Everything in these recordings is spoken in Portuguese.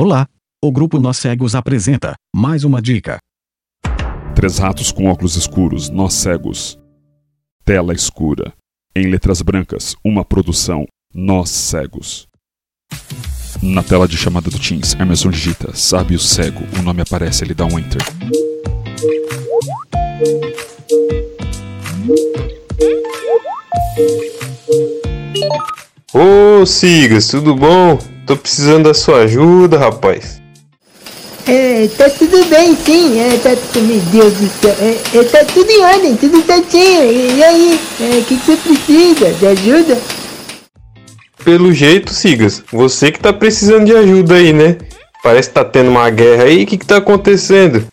Olá! O grupo Nós Cegos apresenta mais uma dica. Três ratos com óculos escuros, nós cegos. Tela escura. Em letras brancas, uma produção, nós cegos. Na tela de chamada do Teams, Emerson digita Sábio Cego. O nome aparece, ele dá um Enter. Ô, Sigas, tudo bom? Tô precisando da sua ajuda, rapaz. É, tá tudo bem sim, é, tá, meu Deus do céu, é, é, tá tudo em ordem, tudo certinho, e, e aí, o é, que, que você precisa, de ajuda? Pelo jeito, Sigas, você que tá precisando de ajuda aí, né? Parece que tá tendo uma guerra aí, o que que tá acontecendo?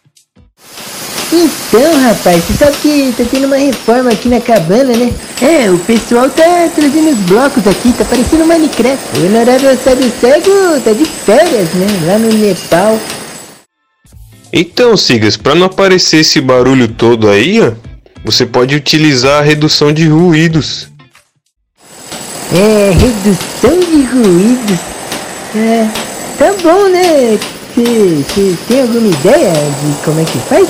Então, rapaz, você sabe que tá tendo uma reforma aqui na cabana, né? É, o pessoal tá trazendo os blocos aqui, tá parecendo Minecraft. O honorável sábio cego tá de férias, né? Lá no Nepal. Então, Sigas, para não aparecer esse barulho todo aí, ó, você pode utilizar a redução de ruídos. É, redução de ruídos. É, tá bom, né? Você tem alguma ideia de como é que faz?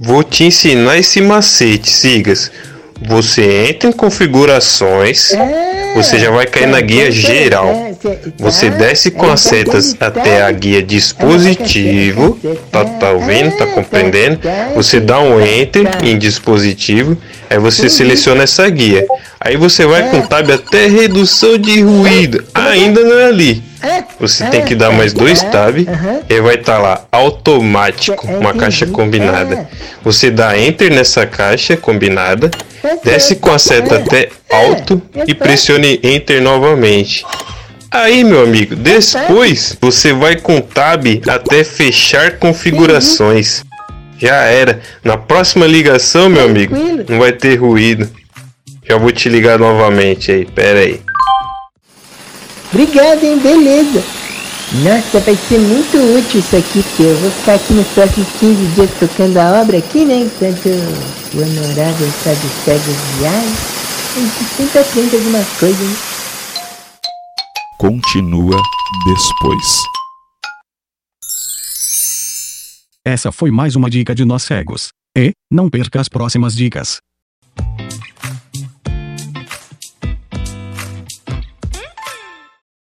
Vou te ensinar esse macete, Sigas. Você entra em configurações, É, você já vai cair na guia geral. Você desce com as setas até a guia dispositivo. Tá, tá ouvindo? Tá compreendendo? Você dá um enter em dispositivo. Aí você seleciona essa guia. Aí você vai com tab até redução de ruído. Ainda não é ali. Você tem que dar mais dois tab e vai estar lá automático, uma caixa combinada. Você dá enter nessa caixa combinada, desce com a seta até alto e pressione enter novamente. Aí, meu amigo, depois você vai com tab até fechar configurações. Já era. Na próxima ligação, meu amigo, não vai ter ruído. Já vou te ligar novamente aí. Pera aí. Obrigado, hein? Beleza. Nossa, vai ser muito útil isso aqui, porque eu vou ficar aqui nos próximos 15 dias tocando a obra aqui, né? Enquanto o honorável sabe cego viagem. A gente sempre aprende alguma coisa, né? Continua depois. Essa foi mais uma dica de Nós Cegos. E, não perca as próximas dicas.